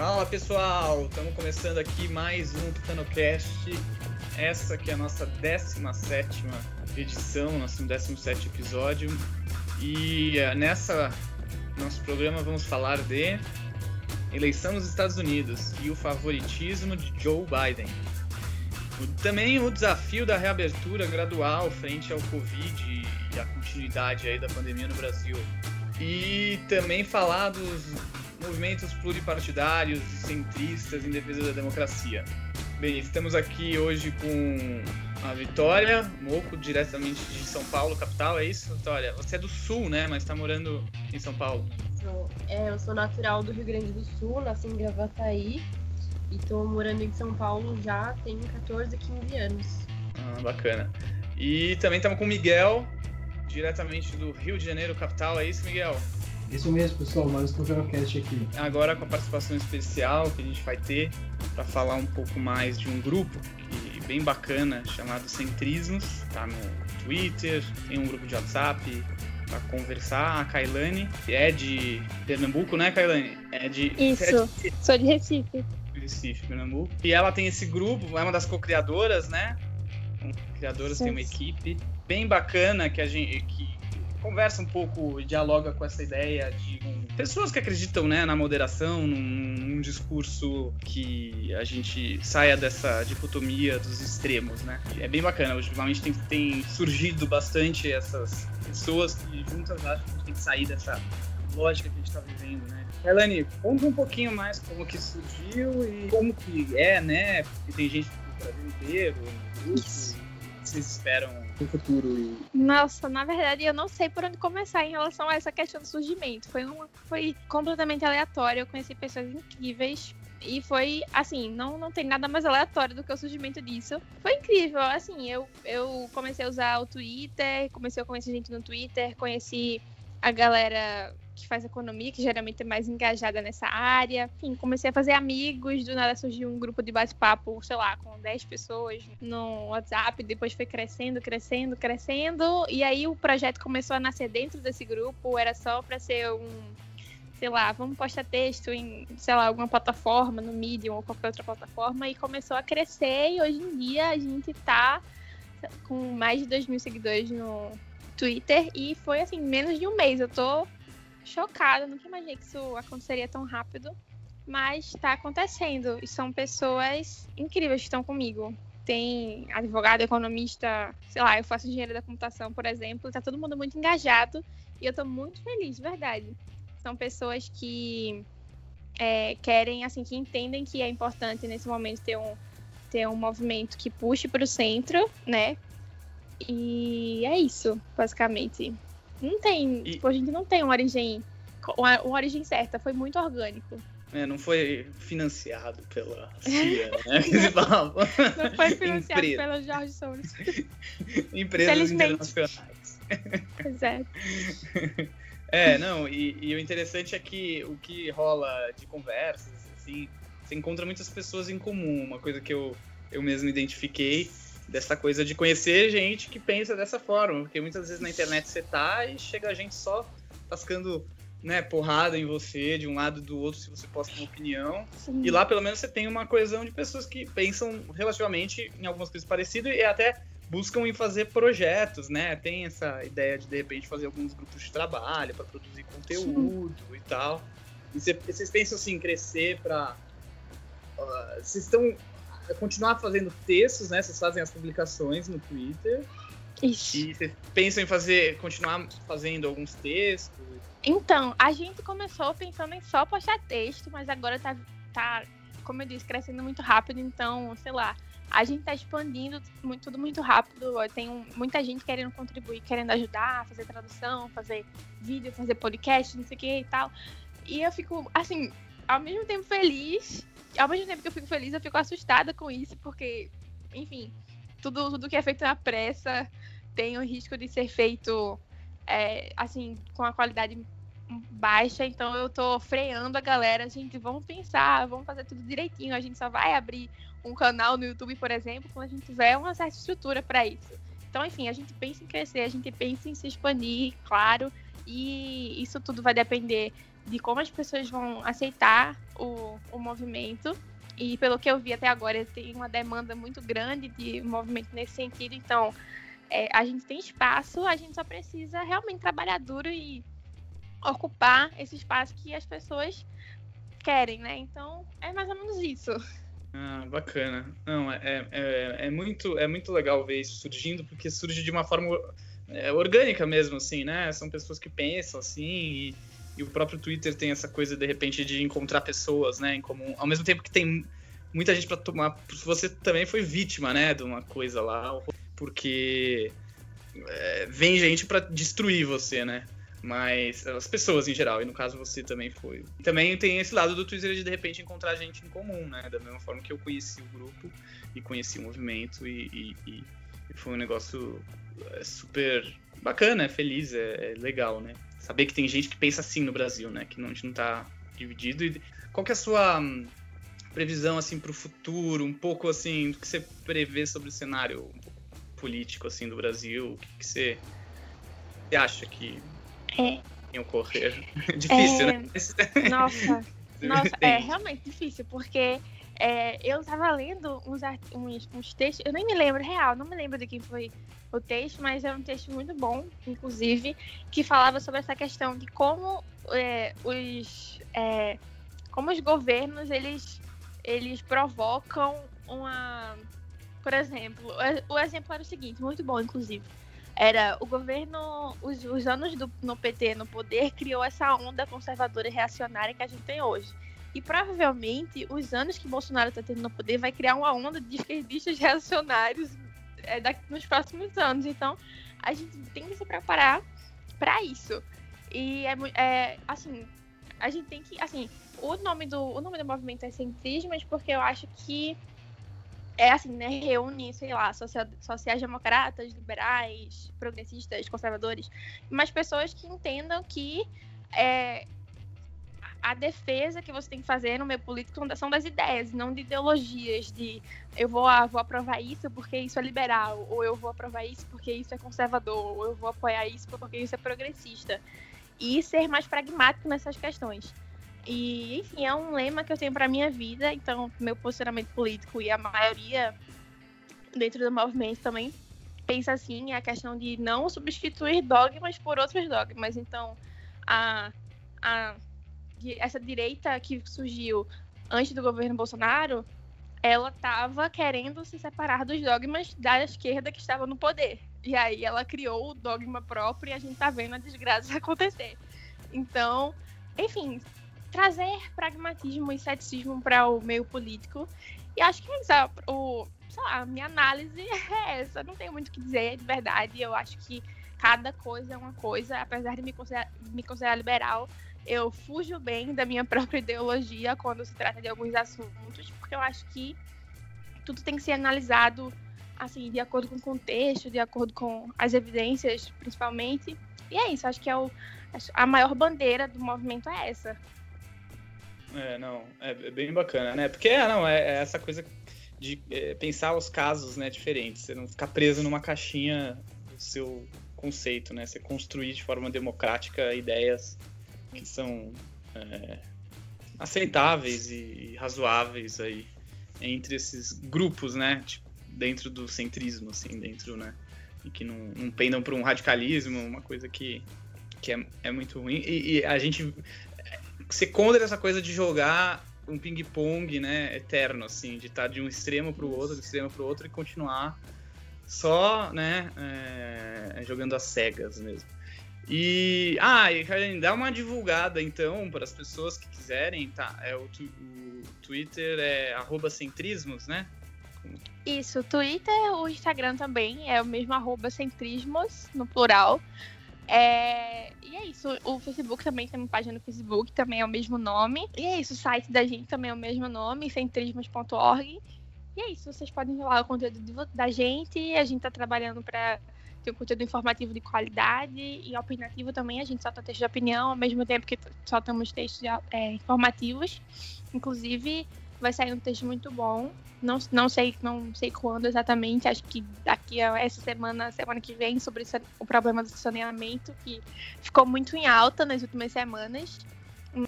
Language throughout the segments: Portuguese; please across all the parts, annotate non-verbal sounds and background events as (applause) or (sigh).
Fala pessoal, estamos começando aqui mais um TutanoCast. Essa que é a nossa 17 edição, nosso 17 episódio. E uh, nessa nosso programa vamos falar de eleição nos Estados Unidos e o favoritismo de Joe Biden. Também o desafio da reabertura gradual frente ao Covid e a continuidade aí da pandemia no Brasil. E também falar dos movimentos pluripartidários e centristas em defesa da democracia. Bem, estamos aqui hoje com a Vitória Moco, diretamente de São Paulo, capital, é isso, Vitória? Você é do Sul, né? Mas está morando em São Paulo. É, eu sou natural do Rio Grande do Sul, nasci em Gravataí e estou morando em São Paulo já tem 14, 15 anos. Ah, bacana. E também estamos com o Miguel, diretamente do Rio de Janeiro, capital, é isso, Miguel? Isso mesmo, pessoal, mais um cast aqui. Agora com a participação especial que a gente vai ter para falar um pouco mais de um grupo que, bem bacana chamado Centrismos, tá no Twitter, tem um grupo de WhatsApp para conversar. A Kailane é de Pernambuco, né, Kailane? É de Isso. É de... Sou de Recife. Recife, Pernambuco. E ela tem esse grupo, é uma das co-criadoras, né? Criadoras tem uma equipe bem bacana que a gente que conversa um pouco, dialoga com essa ideia de pessoas que acreditam né, na moderação, num, num, discurso que a gente saia dessa dicotomia dos extremos, né? É bem bacana. Ultimamente tem, tem surgido bastante essas pessoas que juntas acham que a gente tem que sair dessa lógica que a gente está vivendo, né? Elane, conta um pouquinho mais como que surgiu e como que é, né? Porque tem gente do Brasil inteiro, no grupo, o que vocês esperam futuro? Nossa, na verdade eu não sei por onde começar em relação a essa questão do surgimento. Foi, uma, foi completamente aleatório, eu conheci pessoas incríveis, e foi, assim, não, não tem nada mais aleatório do que o surgimento disso. Foi incrível, assim, eu, eu comecei a usar o Twitter, comecei a conhecer gente no Twitter, conheci a galera que faz economia, que geralmente é mais engajada nessa área. Enfim, comecei a fazer amigos, do nada surgiu um grupo de bate-papo, sei lá, com 10 pessoas no WhatsApp, depois foi crescendo, crescendo, crescendo, e aí o projeto começou a nascer dentro desse grupo, era só para ser um sei lá, vamos postar texto em, sei lá, alguma plataforma, no Medium ou qualquer outra plataforma, e começou a crescer, e hoje em dia a gente tá com mais de 2 mil seguidores no Twitter, e foi assim, menos de um mês. Eu tô chocada, nunca imaginei que isso aconteceria tão rápido, mas está acontecendo e são pessoas incríveis que estão comigo. Tem advogado, economista, sei lá, eu faço engenharia da computação, por exemplo, tá todo mundo muito engajado e eu tô muito feliz, de verdade. São pessoas que é, querem, assim, que entendem que é importante nesse momento ter um, ter um movimento que puxe para o centro, né? E é isso, basicamente. Não tem. E... Tipo, a gente não tem uma origem. Uma, uma origem certa, foi muito orgânico. É, não foi financiado pela (laughs) CIA, né? não foi (laughs) financiado Empresa. pelo Jorge Soros. (laughs) Empresas internacionais. É. É, não, e, e, o interessante é que o que rola de conversas, assim, você encontra muitas pessoas em comum, uma coisa que eu, eu mesmo identifiquei dessa coisa de conhecer gente que pensa dessa forma, porque muitas vezes na internet você tá e chega a gente só tascando né, porrada em você de um lado do outro se você posta uma opinião. Sim. E lá pelo menos você tem uma coesão de pessoas que pensam relativamente em algumas coisas parecidas e até buscam em fazer projetos, né? Tem essa ideia de de repente fazer alguns grupos de trabalho para produzir conteúdo Sim. e tal. E vocês pensam assim crescer para uh, vocês estão é continuar fazendo textos, né? Vocês fazem as publicações no Twitter. Isso. E vocês pensam em fazer, continuar fazendo alguns textos? Então, a gente começou pensando em só postar texto, mas agora tá, tá como eu disse, crescendo muito rápido, então, sei lá, a gente tá expandindo muito, tudo muito rápido. Tem um, muita gente querendo contribuir, querendo ajudar, fazer tradução, fazer vídeo, fazer podcast, não sei o que e tal. E eu fico, assim, ao mesmo tempo feliz ao mesmo tempo que eu fico feliz, eu fico assustada com isso, porque, enfim, tudo, tudo que é feito na pressa tem o risco de ser feito, é, assim, com a qualidade baixa, então eu tô freando a galera, gente, vamos pensar, vamos fazer tudo direitinho, a gente só vai abrir um canal no YouTube, por exemplo, quando a gente tiver uma certa estrutura para isso. Então, enfim, a gente pensa em crescer, a gente pensa em se expandir, claro, e isso tudo vai depender de como as pessoas vão aceitar o, o movimento. E pelo que eu vi até agora, tem uma demanda muito grande de movimento nesse sentido. Então, é, a gente tem espaço, a gente só precisa realmente trabalhar duro e ocupar esse espaço que as pessoas querem, né? Então, é mais ou menos isso. Ah, bacana. Não, é, é, é, muito, é muito legal ver isso surgindo, porque surge de uma forma é, orgânica mesmo, assim, né? São pessoas que pensam assim, e, e, o próprio Twitter tem essa coisa, de repente, de encontrar pessoas, né, em comum. Ao mesmo tempo que tem muita gente para tomar. Você também foi vítima, né, de uma coisa lá, porque é, vem gente para destruir você, né? Mas as pessoas em geral, e no caso você também foi. Também tem esse lado do Twitter de de repente encontrar gente em comum, né? Da mesma forma que eu conheci o grupo e conheci o movimento, e, e, e foi um negócio é, super bacana, é feliz, é, é, legal, né? Saber que tem gente que pensa assim no Brasil, né? Que não, a gente não tá dividido. E qual que é a sua hum, previsão, assim, pro futuro? Um pouco, assim, do que você prevê sobre o cenário político, assim, do Brasil? O que, que você, você acha que é. Em ocorrer. (laughs) difícil, é... né? Nossa, (laughs) nossa, é realmente difícil, porque é, eu tava lendo uns, uns, uns, textos, eu nem me lembro real, não me lembro de quem foi o texto, mas é um texto muito bom, inclusive, que falava sobre essa questão de como é, os é, como os governos eles eles provocam uma, por exemplo, o exemplo era o seguinte, muito bom, inclusive era o governo, os, os anos do, no PT no poder criou essa onda conservadora e reacionária que a gente tem hoje. E provavelmente os anos que Bolsonaro está tendo no poder vai criar uma onda de esquerdistas reacionários é, daqui, nos próximos anos. Então a gente tem que se preparar para isso. E é, é, assim, a gente tem que, assim, o nome do o nome do movimento é centrismo, porque eu acho que é assim, né? Reúne, sei lá, sociais-democratas, liberais, progressistas, conservadores, mas pessoas que entendam que é, a defesa que você tem que fazer no meio político são das ideias, não de ideologias, de eu vou, ah, vou aprovar isso porque isso é liberal, ou eu vou aprovar isso porque isso é conservador, ou eu vou apoiar isso porque isso é progressista. E ser mais pragmático nessas questões. E, enfim, é um lema que eu tenho para minha vida, então meu posicionamento político e a maioria dentro do movimento também pensa assim, é a questão de não substituir dogmas por outros dogmas. Então, a, a essa direita que surgiu antes do governo Bolsonaro, ela estava querendo se separar dos dogmas da esquerda que estava no poder. E aí ela criou o dogma próprio e a gente está vendo a desgraça (laughs) acontecer. Então, enfim, trazer pragmatismo e ceticismo para o meio político. E acho que é o, lá, a minha análise (laughs) é essa. Não tenho muito o que dizer, de verdade. Eu acho que cada coisa é uma coisa. Apesar de me considerar, me considerar liberal, eu fujo bem da minha (laughs) própria ideologia quando se trata de alguns assuntos, porque eu acho que tudo tem que ser analisado assim, de acordo com o contexto, de acordo com as evidências, principalmente. E é isso, acho que é o, a maior bandeira do movimento é essa. É, não, é, é bem bacana, né? Porque, é, não, é, é essa coisa de é, pensar os casos, né, diferentes. Você não ficar preso numa caixinha do seu conceito, né? Você construir de forma democrática ideias que são é, aceitáveis e razoáveis aí entre esses grupos, né? Tipo, dentro do centrismo, assim, dentro, né? E que não, não pendam para um radicalismo, uma coisa que, que é, é muito ruim. E, e a gente ser contra essa coisa de jogar um ping-pong, né, eterno, assim, de estar tá de um extremo para o outro, do extremo para o outro e continuar só, né, é, jogando às cegas mesmo. E, ah, e Carlinhos, dá uma divulgada então para as pessoas que quiserem, tá? É o, o Twitter é @centrismos, né? Isso, o Twitter, o Instagram também é o mesmo centrismos no plural. É, e é isso. O Facebook também tem uma página no Facebook, também é o mesmo nome. E é isso. O site da gente também é o mesmo nome, centrismos.org. E é isso. Vocês podem ver lá o conteúdo da gente. A gente tá trabalhando para ter um conteúdo informativo de qualidade e opinativo também. A gente solta texto de opinião, ao mesmo tempo que soltamos textos é, informativos. Inclusive, vai sair um texto muito bom não, não sei não sei quando exatamente, acho que daqui a essa semana, semana que vem, sobre o problema do saneamento, que ficou muito em alta nas últimas semanas.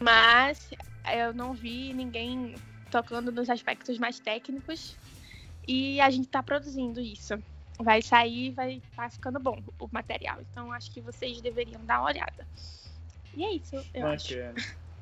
mas eu não vi ninguém tocando nos aspectos mais técnicos e a gente está produzindo isso. Vai sair, vai estar tá ficando bom o material. Então acho que vocês deveriam dar uma olhada. E é isso, eu Bacana. acho.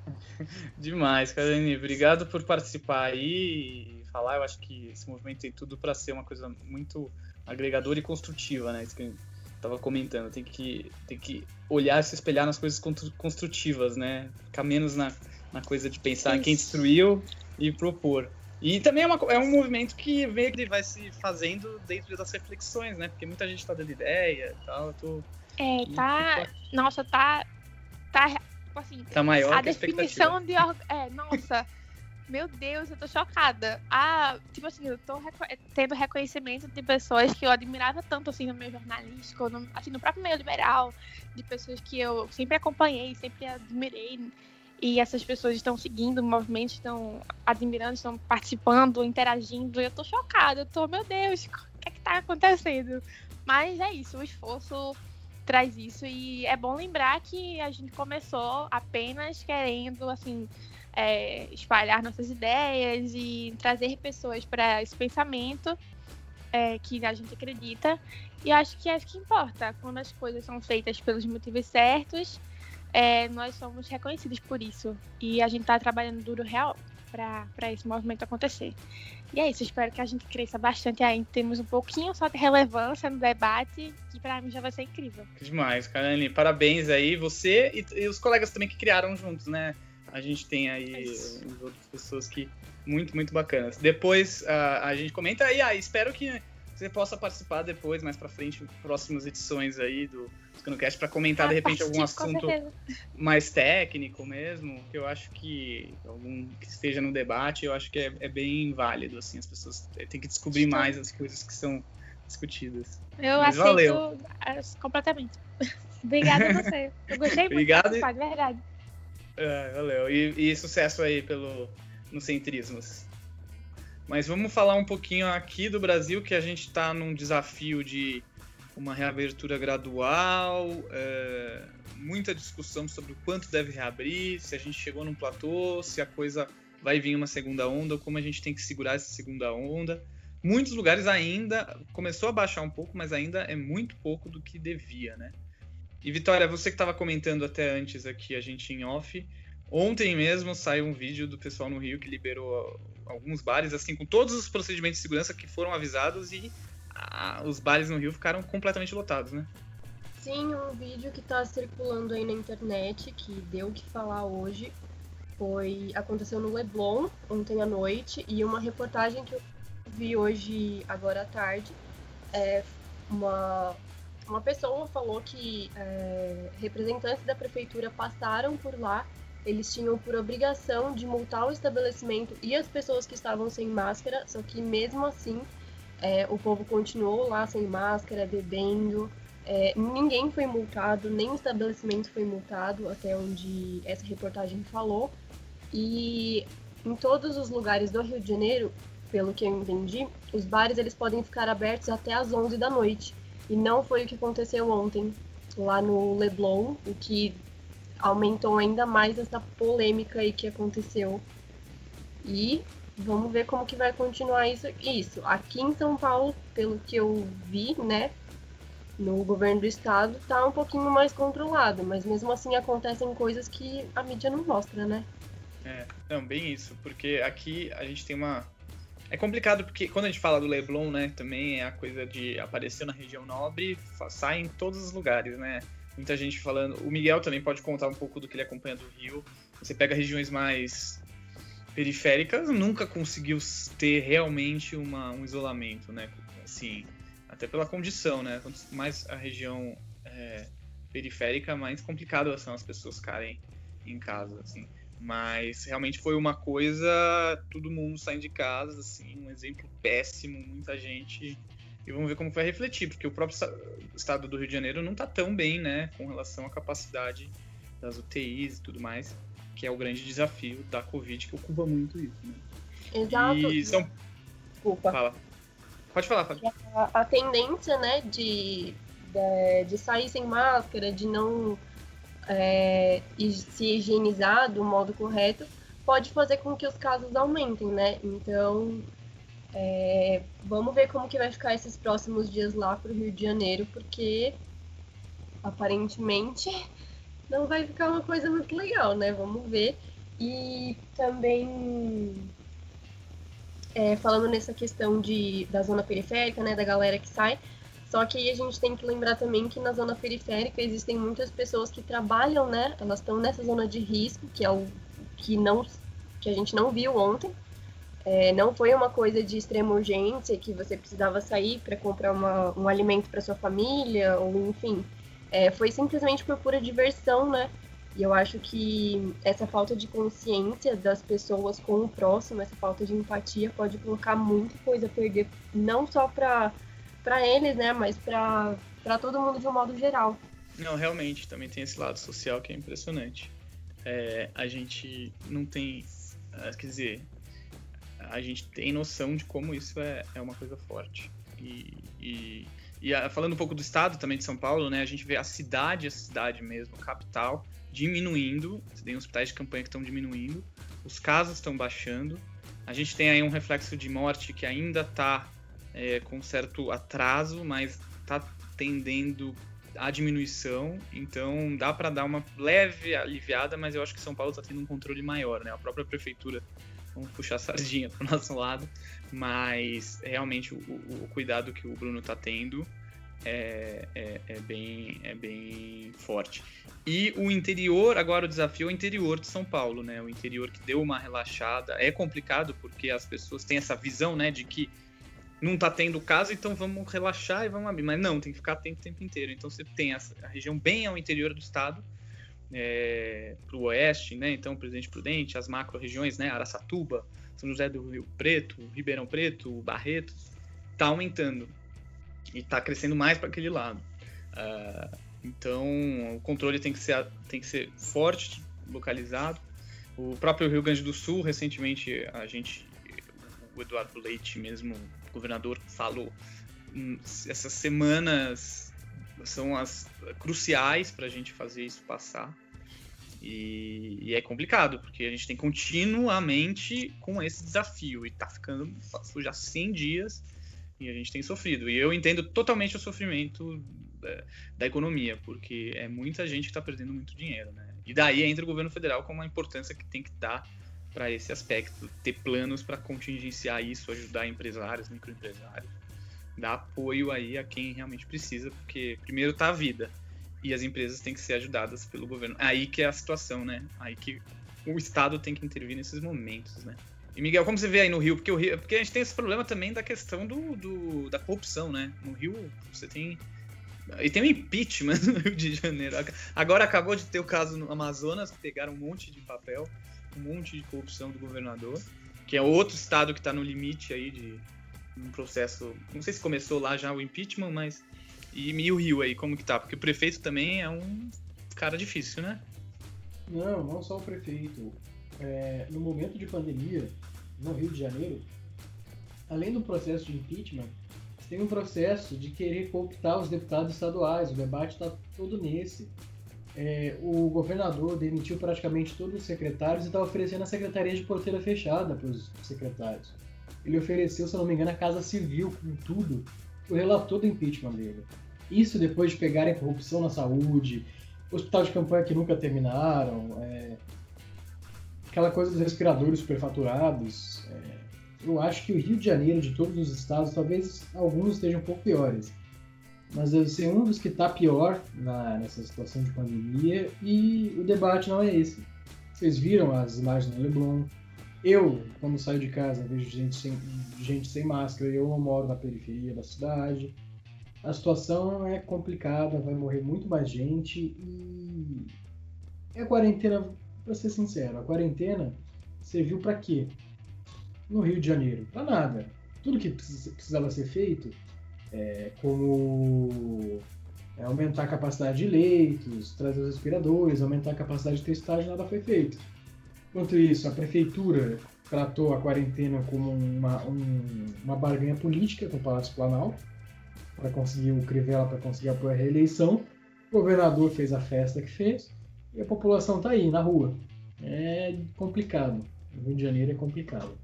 (laughs) Demais, Karine. Obrigado por participar aí e falar. Eu acho que esse movimento tem tudo para ser uma coisa muito agregadora e construtiva, né? Isso que eu tava comentando. Tem que, tem que olhar e se espelhar nas coisas construtivas, né? Ficar menos na, na coisa de pensar em quem destruiu e propor. E também é, uma, é um movimento que vem que vai se fazendo dentro das reflexões, né? Porque muita gente tá dando ideia e tal. Tô... É, tá. Nossa, tá. Tá. Tipo assim. Tá maior a definição de. É, nossa. meu Deus, eu tô chocada. Ah, tipo assim, eu tô reco tendo reconhecimento de pessoas que eu admirava tanto assim no meio jornalístico, no, assim, no próprio meio liberal, de pessoas que eu sempre acompanhei, sempre admirei e essas pessoas estão seguindo o movimento, estão admirando, estão participando, interagindo. Eu tô chocada, eu tô, meu Deus, o que é que tá acontecendo? Mas é isso, o esforço traz isso e é bom lembrar que a gente começou apenas querendo, assim, é, espalhar nossas ideias e trazer pessoas para esse pensamento é, que a gente acredita. E acho que é isso que importa, quando as coisas são feitas pelos motivos certos é, nós somos reconhecidos por isso. E a gente está trabalhando duro real para esse movimento acontecer. E é isso, espero que a gente cresça bastante aí. Temos um pouquinho só de relevância no debate, que para mim já vai ser incrível. Demais, Karine. Parabéns aí, você e, e, os colegas também que criaram juntos, né? A gente tem aí é outras pessoas que muito, muito bacanas. Depois uh, a gente comenta aí, ah, espero que você possa participar depois, mais para frente, próximas edições aí do Cast para comentar de repente algum assunto mais técnico mesmo, que eu acho que algum que esteja no debate, eu acho que é, é bem válido assim, as pessoas têm que descobrir Estou... mais as coisas que são discutidas. Eu Mas aceito valeu. completamente. (laughs) Obrigada a você. Eu gostei muito Obrigado de verdade. É, valeu. E, e, sucesso aí pelo no Centrismos. Mas vamos falar um pouquinho aqui do Brasil, que a gente está num desafio de uma reabertura gradual, é, muita discussão sobre o quanto deve reabrir, se a gente chegou num platô, se a coisa vai vir uma segunda onda, como a gente tem que segurar essa segunda onda. Muitos lugares ainda começou a baixar um pouco, mas ainda é muito pouco do que devia, né? E Vitória, você que estava comentando até antes aqui a gente em off, ontem mesmo saiu um vídeo do pessoal no Rio que liberou alguns bares assim com todos os procedimentos de segurança que foram avisados e os bares no Rio ficaram completamente lotados, né? Sim, um vídeo que está circulando aí na internet, que deu o que falar hoje, foi aconteceu no Leblon ontem à noite e uma reportagem que eu vi hoje agora à tarde, é, uma uma pessoa falou que é, representantes da prefeitura passaram por lá, eles tinham por obrigação de multar o estabelecimento e as pessoas que estavam sem máscara, só que mesmo assim é, o povo continuou lá sem máscara, bebendo. É, ninguém foi multado, nem o estabelecimento foi multado, até onde essa reportagem falou. E em todos os lugares do Rio de Janeiro, pelo que eu entendi, os bares eles podem ficar abertos até às 11 da noite. E não foi o que aconteceu ontem lá no Leblon, o que aumentou ainda mais essa polêmica aí que aconteceu. E vamos ver como que vai continuar isso. Isso, aqui em São Paulo, pelo que eu vi, né, no governo do estado, tá um pouquinho mais controlado, mas mesmo assim acontecem coisas que a mídia não mostra, né? É, bem isso, porque aqui a gente tem uma. É complicado porque quando a gente fala do Leblon, né, também é a coisa de aparecer na região nobre, sai em todos os lugares, né? Muita gente falando. O Miguel também pode contar um pouco do que ele acompanha do Rio. Você pega regiões mais periféricas nunca conseguiu ter realmente uma, um isolamento, né? Assim, até pela condição, né? Quanto mais a região é, periférica, mais complicado são as pessoas ficarem em casa, assim. Mas realmente foi uma coisa, todo mundo saindo de casa, assim, um exemplo péssimo, muita gente. E vamos ver como vai refletir, porque o próprio estado do Rio de Janeiro não está tão bem, né, com relação à capacidade das UTIs e tudo mais que é o grande desafio da Covid, que ocupa muito isso. Né? Exato. E são... Desculpa. Fala. Pode falar, Fábio. A, a, tendência, né, de, de, de, sair sem máscara, de não é, se higienizar do modo correto, pode fazer com que os casos aumentem, né? Então, é, vamos ver como que vai ficar esses próximos dias lá para o Rio de Janeiro, porque aparentemente não vai ficar uma coisa muito legal, né? Vamos ver. E também é, falando nessa questão de, da zona periférica, né, da galera que sai, só que a gente tem que lembrar também que na zona periférica existem muitas pessoas que trabalham, né? Elas estão nessa zona de risco, que é o que não que a gente não viu ontem. É, não foi uma coisa de extrema urgência que você precisava sair para comprar uma, um alimento para sua família, ou enfim. É, foi simplesmente por pura diversão, né? E eu acho que essa falta de consciência das pessoas com o próximo, essa falta de empatia, pode colocar muita coisa a perder, não só para eles, né, mas para todo mundo de um modo geral. Não, realmente, também tem esse lado social que é impressionante. É, a gente não tem, ah, quer dizer, a gente tem noção de como isso é, é uma coisa forte. E, e, e falando um pouco do estado também de São Paulo, né, a gente vê a cidade, a cidade mesmo, a capital, diminuindo, tem hospitais de campanha que estão diminuindo, os casos estão baixando, a gente tem aí um reflexo de morte que ainda está é, com certo atraso, mas está tendendo à diminuição, então dá para dar uma leve aliviada, mas eu acho que São Paulo está tendo um controle maior, né? A própria prefeitura, vamos puxar a sardinha para o (laughs) nosso lado, mas realmente o, o, cuidado que o Bruno está tendo é, é, é, bem, é bem forte. E o interior, agora o desafio é o interior de São Paulo, né? O interior que deu uma relaxada. É complicado porque as pessoas têm essa visão, né, de que não tá tendo caso, então vamos relaxar e vamos abrir. Mas não, tem que ficar atento o tempo inteiro. Então você tem a, a região bem ao interior do estado, é, para o oeste, né? Então, Presidente Prudente, as macro-regiões, né? Araçatuba, São José do Rio Preto, Ribeirão Preto, Barretos, tá aumentando e está crescendo mais para aquele lado. Uh, então, o controle tem que, ser, tem que ser forte, localizado. O próprio Rio Grande do Sul, recentemente, a gente, o Eduardo Leite, mesmo governador, falou: hum, essas semanas são as cruciais para a gente fazer isso passar. E, e, é complicado, porque a gente tem continuamente com esse desafio. E tá ficando já 100 dias e a gente tem sofrido. E eu entendo totalmente o sofrimento da, é, da economia, porque é muita gente que está perdendo muito dinheiro, né? E daí entra o governo federal com uma importância que tem que dar para esse aspecto, ter planos para contingenciar isso, ajudar empresários, microempresários, dar apoio aí a quem realmente precisa, porque primeiro está a vida e as empresas têm que ser ajudadas pelo governo. Aí que é a situação, né? Aí que o Estado tem que intervir nesses momentos, né? E Miguel, como você vê aí no Rio? Porque, o Rio, porque a gente tem esse problema também da questão do, do, da corrupção, né? No Rio, você tem. E tem o impeachment (laughs) no Rio de Janeiro. Agora acabou de ter o caso no Amazonas, que pegaram um monte de papel, um monte de corrupção do governador, que é outro estado que está no limite aí de um processo. Não sei se começou lá já o impeachment, mas. E, e o Rio aí, como que tá? Porque o prefeito também é um cara difícil, né? Não, não só o prefeito é, no momento de pandemia, no Rio de Janeiro, além do processo de impeachment, tem um processo de querer cooptar os deputados estaduais. O debate está todo nesse. É, o governador demitiu praticamente todos os secretários e está oferecendo a secretaria de porteira fechada para os secretários. Ele ofereceu, se não me engano, a Casa Civil com tudo, o relator do impeachment dele. Isso depois de pegarem corrupção na saúde, hospital de campanha que nunca terminaram, é, aquela coisa dos respiradores superfaturados. É, eu acho que o Rio de Janeiro, de todos os estados, talvez alguns estejam um pouco piores. Mas deve ser um dos que está pior na, nessa situação de pandemia e o debate não é esse. Vocês viram as imagens do Leblon. Eu, quando saio de casa, vejo gente sem, gente sem máscara. Eu moro na periferia da cidade. A situação é complicada, vai morrer muito mais gente e a quarentena para ser sincero, a quarentena serviu para quê? No Rio de Janeiro? Para nada. Tudo que precisava ser feito, é, como é, aumentar a capacidade de leitos, trazer os respiradores, aumentar a capacidade de testagem, nada foi feito. Enquanto isso, a prefeitura tratou a quarentena como uma, um, uma barganha política com o Palácio Planalto, para conseguir o Crivella, para conseguir a reeleição. O governador fez a festa que fez e a população está aí, na rua. É complicado. O Rio de Janeiro é complicado.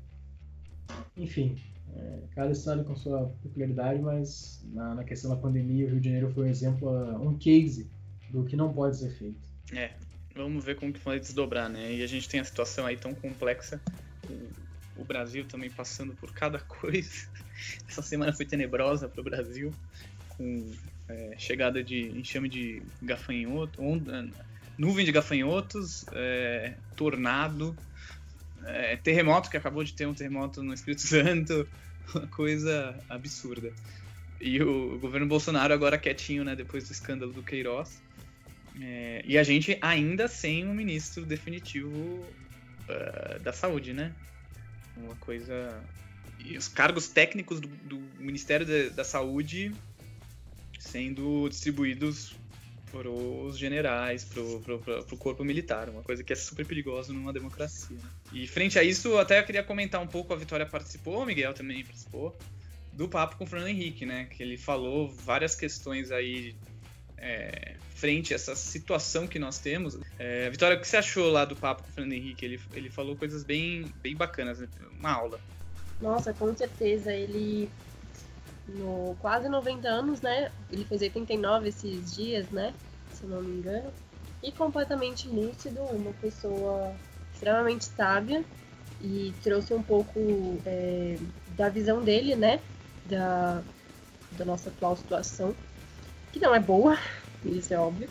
Enfim, é, cada estado com sua peculiaridade, mas na, na, questão da pandemia, o Rio de Janeiro foi um exemplo, um case do que não pode ser feito. É, vamos ver como que vai desdobrar, né? E a gente tem a situação aí tão complexa, o, o Brasil também passando por cada (laughs) coisa. Essa semana foi tenebrosa para o Brasil, com é, chegada de enxame de gafanhoto, onda, nuvem de gafanhotos, é, tornado, é, terremoto, que acabou de ter um terremoto no Espírito (laughs) Santo, uma coisa absurda. E o, o governo Bolsonaro agora quietinho, né, depois do escândalo do Queiroz. É, e a gente ainda sem um ministro definitivo uh, da saúde, né? Uma coisa. E os cargos técnicos do, do Ministério da, da Saúde sendo distribuídos para os generais, para o corpo militar, uma coisa que é super perigosa numa democracia. Né? E frente a isso, até eu queria comentar um pouco, a Vitória participou, o Miguel também participou, do papo com o Fernando Henrique, né? Que ele falou várias questões aí é, frente a essa situação que nós temos. É, Vitória, o que você achou lá do papo com o Fernando Henrique? Ele, ele falou coisas bem, bem bacanas, né? uma aula. Nossa, com certeza. Ele, no quase 90 anos, né? Ele fez 89 esses dias, né? Se não me engano. E completamente lúcido, uma pessoa extremamente sábia e trouxe um pouco é, da visão dele, né? Da, da nossa atual situação, que não é boa, isso é óbvio.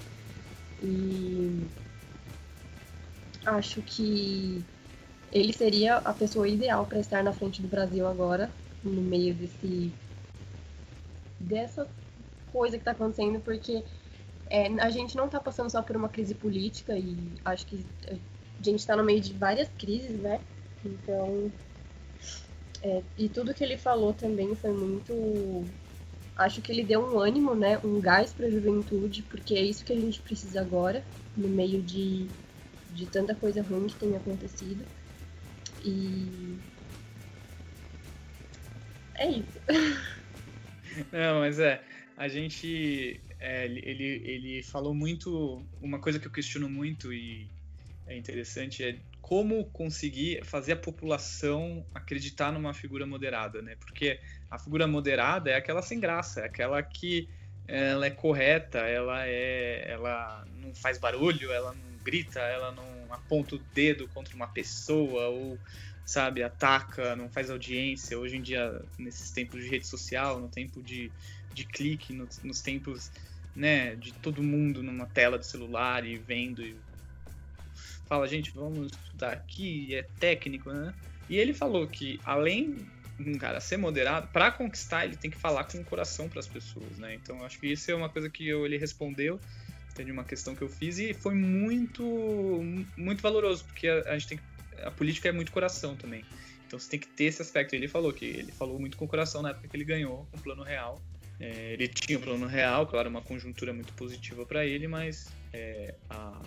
E acho que ele seria a pessoa ideal para estar na frente do Brasil agora, no meio desse dessa coisa que está acontecendo, porque é, a gente não está passando só por uma crise política e acho que a gente está no meio de várias crises, né? Então, é, e tudo que ele falou também foi muito acho que ele deu um ânimo, né, um gás para a juventude, porque é isso que a gente precisa agora, no meio de, de tanta coisa ruim que tem acontecido. E é isso. (laughs) Não, mas é, a gente, é, ele, ele falou muito, uma coisa que eu questiono muito e é interessante é como conseguir fazer a população acreditar numa figura moderada, né? Porque a figura moderada é aquela sem graça, é aquela que ela é correta, ela é, ela não faz barulho, ela não grita, ela não aponta o dedo contra uma pessoa ou sabe ataca, não faz audiência. Hoje em dia, nesses tempos de rede social, no tempo de, de clique, nos, nos tempos né, de todo mundo numa tela do celular e vendo e fala, gente, vamos estudar aqui, é técnico, né? E ele falou que além um cara ser moderado, para conquistar ele tem que falar com o coração para as pessoas, né? Então acho que isso é uma coisa que eu, ele respondeu, tem uma questão que eu fiz e foi muito muito valoroso, porque a, a gente tem a política é muito coração também. Então você tem que ter esse aspecto. Ele falou que ele falou muito com o coração na época que ele ganhou com o plano real. É, ele tinha um plano real, claro, uma conjuntura muito positiva para ele, mas é, a,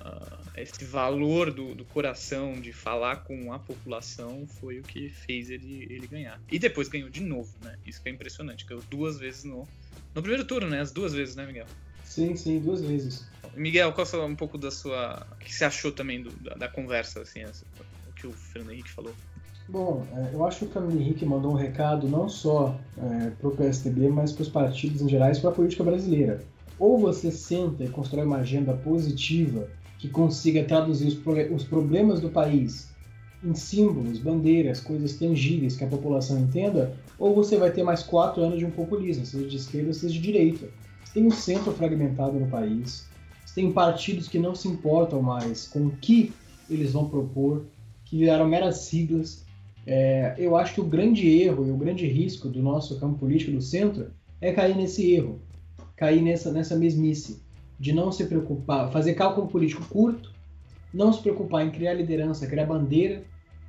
uh, esse valor do, do, coração de falar com a população foi o que fez ele, ele ganhar. E depois ganhou de novo, né? Isso que é impressionante. Ganhou duas vezes no, no primeiro turno, né? As duas vezes, né, Miguel? Sim, sim, duas vezes. Miguel, qual é um pouco da sua. O que você achou também do, da, da, conversa, assim, essa, o que o Fernando Henrique falou? Bom, é, eu acho que o Fernando Henrique mandou um recado não só é, para o PSDB, mas para os partidos em geral e para a política brasileira. Ou você senta e constrói uma agenda positiva que consiga traduzir os, os problemas do país em símbolos, bandeiras, coisas tangíveis que a população entenda, ou você vai ter mais quatro anos de um populismo, seja de esquerda, seja de direita. Você tem um centro fragmentado no país, você tem partidos que não se importam mais com o que eles vão propor, que viraram meras siglas. É, eu acho que o grande erro e o grande risco do nosso campo político do centro é cair nesse erro, cair nessa, nessa mesmice de não se preocupar, fazer cálculo político curto, não se preocupar em criar liderança, criar bandeira,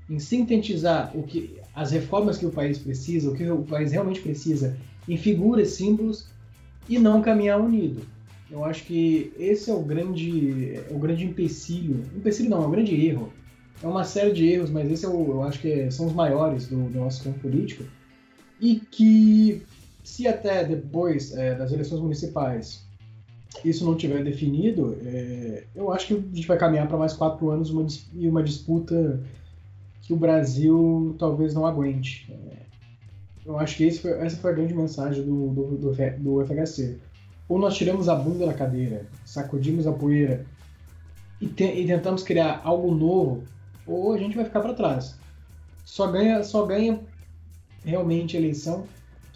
em sintetizar o que as reformas que o país precisa, o que o país realmente precisa, em figuras, símbolos e não caminhar unido. Eu acho que esse é o grande, é o grande empecilho, empecilho não, é o grande erro. É uma série de erros, mas esse é o, eu acho que são os maiores do, do, nosso campo político e que se até depois é, das eleições municipais isso não tiver definido, é, eu acho que a gente vai caminhar para mais quatro anos uma, e uma disputa que o Brasil talvez não aguente. É, eu acho que foi, essa foi a grande mensagem do, do, do, do FHC. Ou nós tiramos a bunda da cadeira, sacudimos a poeira e, te, e tentamos criar algo novo, ou a gente vai ficar para trás. Só ganha, só ganha realmente a eleição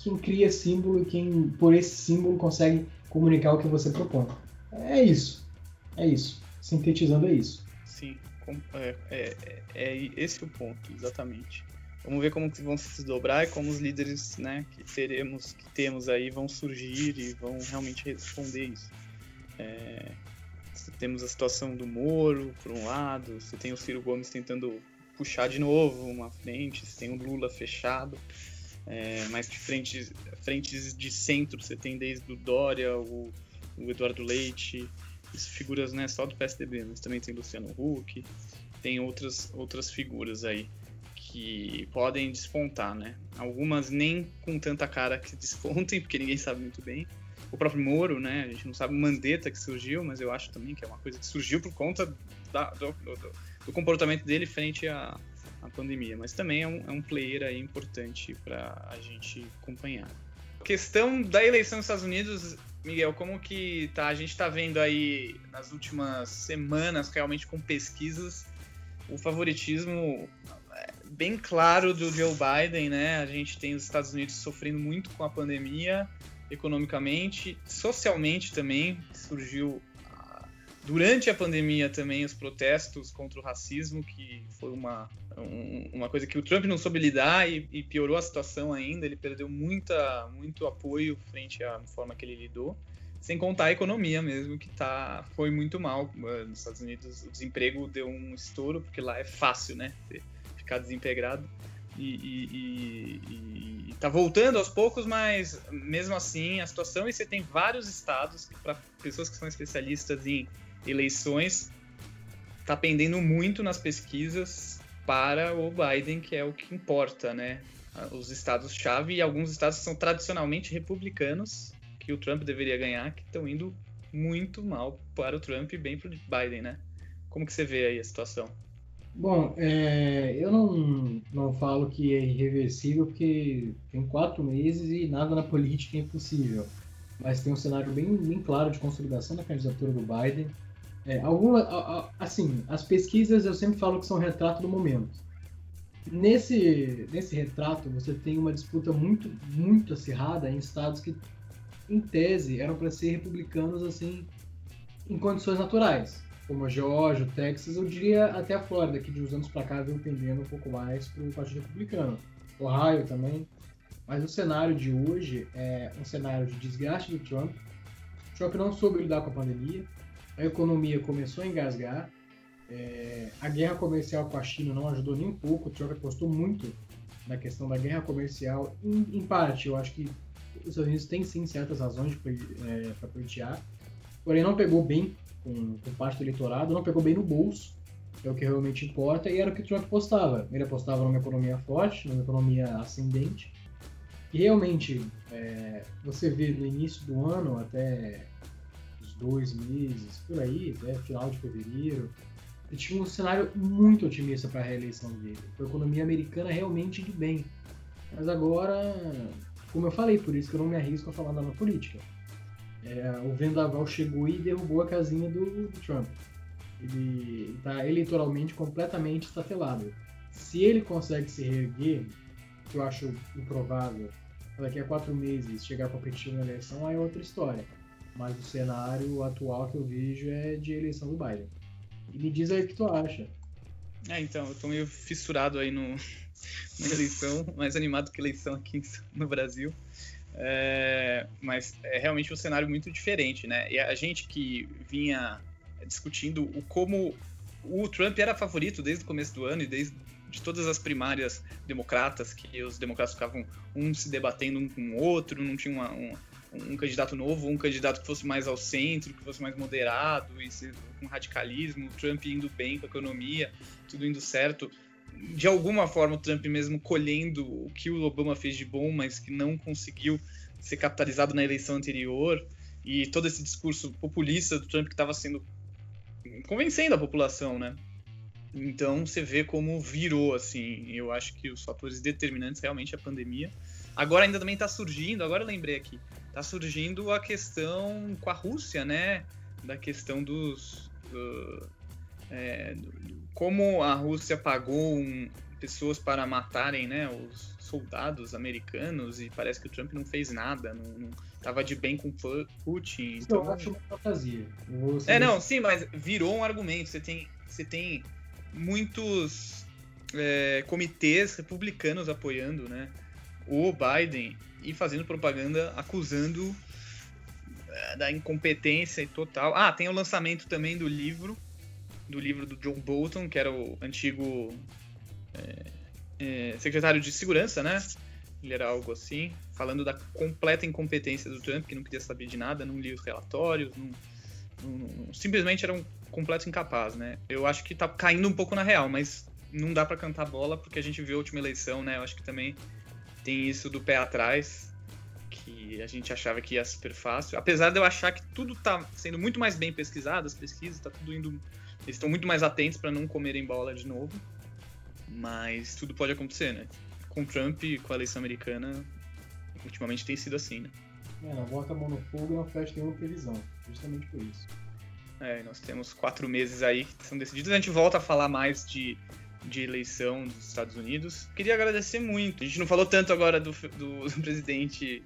quem cria símbolo e quem, por esse símbolo, consegue comunicar o que você propõe. É isso. É isso. Sintetizando, é isso. Sim, é, é, é, é esse o ponto, exatamente. Vamos ver como vão se desdobrar e como os líderes né, que teremos, que temos aí vão surgir e vão realmente responder isso. É, temos a situação do Moro, por um lado, você tem o Ciro Gomes tentando puxar de novo uma frente, você tem o Lula fechado, é, mas de frentes, frentes de centro você tem desde o Dória, o, o Eduardo Leite, figuras né, só do PSDB, mas também tem Luciano Huck, tem outras, outras figuras aí que podem despontar, né? Algumas nem com tanta cara que (laughs) despontem, porque ninguém sabe muito bem. O próprio Moro, né? A gente não sabe o Mandetta que surgiu, mas eu acho também que é uma coisa que surgiu por conta da, do, do, do, comportamento dele frente à, à pandemia. Mas também é um, é um player aí importante para a gente acompanhar. A questão da eleição nos Estados Unidos, Miguel, como que tá? A gente está vendo aí nas últimas semanas, realmente com pesquisas, o favoritismo bem claro do Joe Biden, né? A gente tem os Estados Unidos sofrendo muito com a pandemia, economicamente, socialmente também. Surgiu durante a pandemia também os protestos contra o racismo, que foi uma, um, uma coisa que o Trump não soube lidar e, e, piorou a situação ainda. Ele perdeu muita, muito apoio frente à forma que ele lidou. Sem contar a economia mesmo, que tá, foi muito mal. Nos Estados Unidos o desemprego deu um estouro, porque lá é fácil, né? ficar desempregado. E, e, e, e, tá voltando aos poucos, mas mesmo assim a situação, e você tem vários estados, para pessoas que são especialistas em eleições, tá pendendo muito nas pesquisas para o Biden, que é o que importa, né? Os estados-chave e alguns estados que são tradicionalmente republicanos, que o Trump deveria ganhar, que estão indo muito mal para o Trump e bem para o Biden, né? Como que você vê aí a situação? Bom, é, eu não, não falo que é irreversível porque tem quatro meses e nada na política é impossível. Mas tem um cenário bem, bem claro de consolidação da candidatura do Biden. É, alguma, assim, as pesquisas eu sempre falo que são retrato do momento. Nesse, nesse retrato, você tem uma disputa muito, muito acirrada em estados que, em tese, eram para ser republicanos assim, em condições naturais como a Geórgia, o Texas, eu diria até a Flórida, que de uns anos para cá vem pendendo um pouco mais para o Partido Republicano. Ohio também. Mas o cenário de hoje é um cenário de desgaste do Trump. Trump não soube lidar com a pandemia, a economia começou a engasgar, é, a guerra comercial com a China não ajudou nem um pouco, o Trump apostou muito na questão da guerra comercial, em, em parte, eu acho que os Estados Unidos têm sim certas razões para é, pleitear, porém não pegou bem com, com parte do eleitorado, não pegou bem no bolso, é o que realmente importa, e era o que o Trump apostava. Ele apostava numa economia forte, numa economia ascendente, e realmente é, você vê no início do ano até dois meses, por aí, até final de fevereiro, ele tinha um cenário muito otimista para a reeleição dele. A economia americana realmente indo bem. Mas agora, como eu falei, por isso que eu não me arrisco a falar nada política é, o vendaval chegou e derrubou a casinha do, do Trump. Ele está eleitoralmente completamente estatelado. Se ele consegue se reerguer, que eu acho improvável, daqui a quatro meses chegar competitivo na eleição, aí é outra história. Mas o cenário atual que eu vejo é de eleição do Biden. E me diz aí o que tu acha. É, então, eu tô meio fissurado aí no, (laughs) na eleição, mais animado que eleição aqui (laughs) no Brasil. É, mas é realmente um cenário muito diferente, né? E a gente que vinha discutindo o como o Trump era favorito desde o começo do ano e desde de todas as primárias democratas, que os democratas ficavam um se debatendo um com o outro, não tinha uma, um, um, candidato novo, um candidato que fosse mais ao centro, que fosse mais moderado, e com radicalismo, Trump indo bem com a economia, tudo indo certo de alguma forma o Trump mesmo colhendo o que o Obama fez de bom, mas que não conseguiu ser capitalizado na eleição anterior. e todo esse discurso populista do Trump que estava sendo convencendo a população, né? Então você vê como virou assim. Eu acho que os fatores determinantes realmente é a pandemia. Agora ainda também está surgindo, agora eu lembrei aqui, está surgindo a questão com a Rússia, né? Da questão dos. Uh, é, como a Rússia pagou um, pessoas para matarem né, os soldados americanos e parece que o Trump não fez nada, não, não tava de bem com Putin. Então... Eu acho uma fantasia. É, não, sim, mas virou um argumento. Você tem, você tem muitos é, comitês republicanos apoiando né, o Biden e fazendo propaganda acusando é, da incompetência total. Ah, tem o lançamento também do livro, do livro do John Bolton, que era o antigo é, é, secretário de segurança, né? Ele era algo assim, falando da completa incompetência do Trump, que não queria saber de nada, não lia os relatórios, não, não, simplesmente era um completo incapaz, né? Eu acho que tá caindo um pouco na real, mas não dá para cantar bola porque a gente viu a última eleição, né? Eu acho que também tem isso do pé atrás, que a gente achava que ia super fácil. Apesar de eu achar que tudo tá sendo muito mais bem pesquisado, as pesquisas, tá tudo indo. Eles estão muito mais atentos para não comerem bola de novo. Mas tudo pode acontecer, né? Com Trump e com a eleição americana, ultimamente tem sido assim, né? É, não bota a mão no fogo e não fecha nenhuma previsão. Justamente por isso. É, nós temos quatro meses aí que são decididos. A gente volta a falar mais de, de eleição dos Estados Unidos. Queria agradecer muito. A gente não falou tanto agora do, do, do (laughs) presidente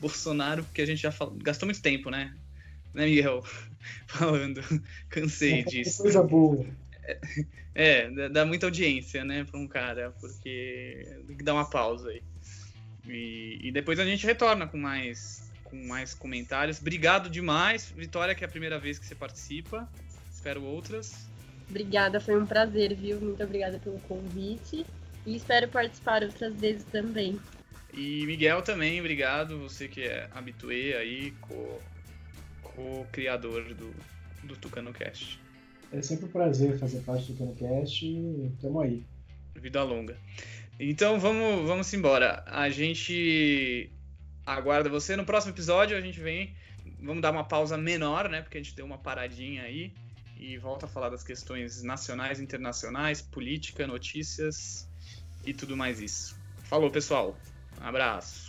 Bolsonaro, porque a gente já falou, gastou muito tempo, né? Né, Miguel? (laughs) Falando. Cansei disso. Coisa boa. É, dá muita audiência, né, pra um cara, porque tem que dar uma pausa aí. E, e, depois a gente retorna com mais, com mais comentários. Obrigado demais, Vitória, que é a primeira vez que você participa. Espero outras. Obrigada, foi um prazer, viu? Muito obrigada pelo convite. E espero participar outras vezes também. E Miguel também, obrigado. Você que é habituê aí, co-criador co do, do Tucano Cast. É sempre um prazer fazer parte do CanoCast e tamo aí. Vida longa. Então vamos, vamos embora. A gente aguarda você. No próximo episódio a gente vem. Vamos dar uma pausa menor, né? Porque a gente deu uma paradinha aí. E volta a falar das questões nacionais, internacionais, política, notícias e tudo mais isso. Falou, pessoal. Um abraço.